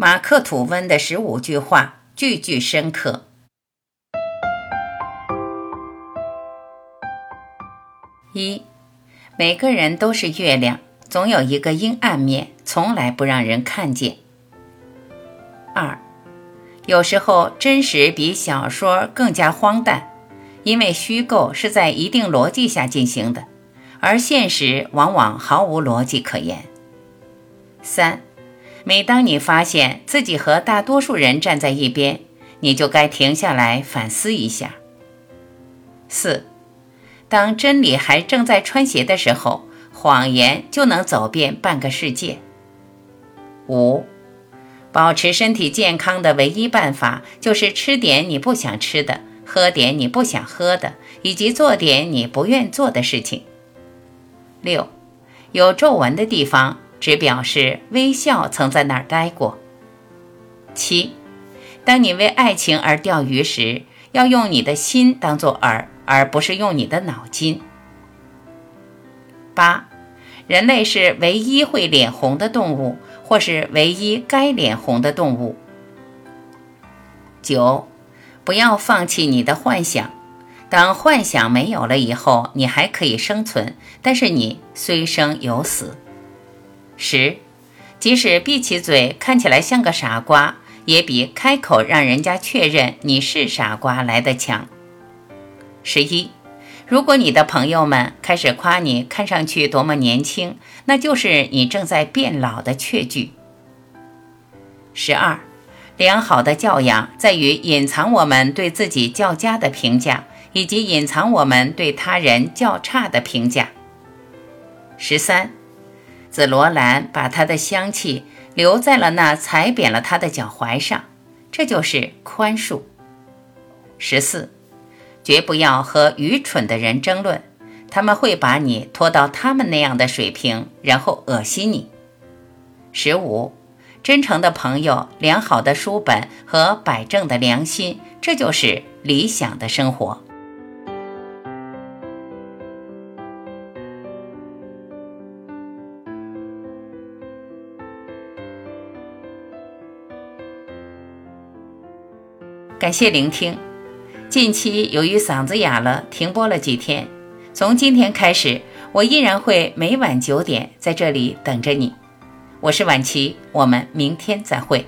马克吐温的十五句话，句句深刻。一，每个人都是月亮，总有一个阴暗面，从来不让人看见。二，有时候真实比小说更加荒诞，因为虚构是在一定逻辑下进行的，而现实往往毫无逻辑可言。三。每当你发现自己和大多数人站在一边，你就该停下来反思一下。四，当真理还正在穿鞋的时候，谎言就能走遍半个世界。五，保持身体健康的唯一办法就是吃点你不想吃的，喝点你不想喝的，以及做点你不愿做的事情。六，有皱纹的地方。只表示微笑曾在那儿待过。七，当你为爱情而钓鱼时，要用你的心当做饵，而不是用你的脑筋。八，人类是唯一会脸红的动物，或是唯一该脸红的动物。九，不要放弃你的幻想。当幻想没有了以后，你还可以生存，但是你虽生有死。十，即使闭起嘴看起来像个傻瓜，也比开口让人家确认你是傻瓜来的强。十一，如果你的朋友们开始夸你看上去多么年轻，那就是你正在变老的确据。十二，良好的教养在于隐藏我们对自己较佳的评价，以及隐藏我们对他人较差的评价。十三。紫罗兰把它的香气留在了那踩扁了他的脚踝上，这就是宽恕。十四，绝不要和愚蠢的人争论，他们会把你拖到他们那样的水平，然后恶心你。十五，真诚的朋友、良好的书本和摆正的良心，这就是理想的生活。感谢聆听。近期由于嗓子哑了，停播了几天。从今天开始，我依然会每晚九点在这里等着你。我是婉琪，我们明天再会。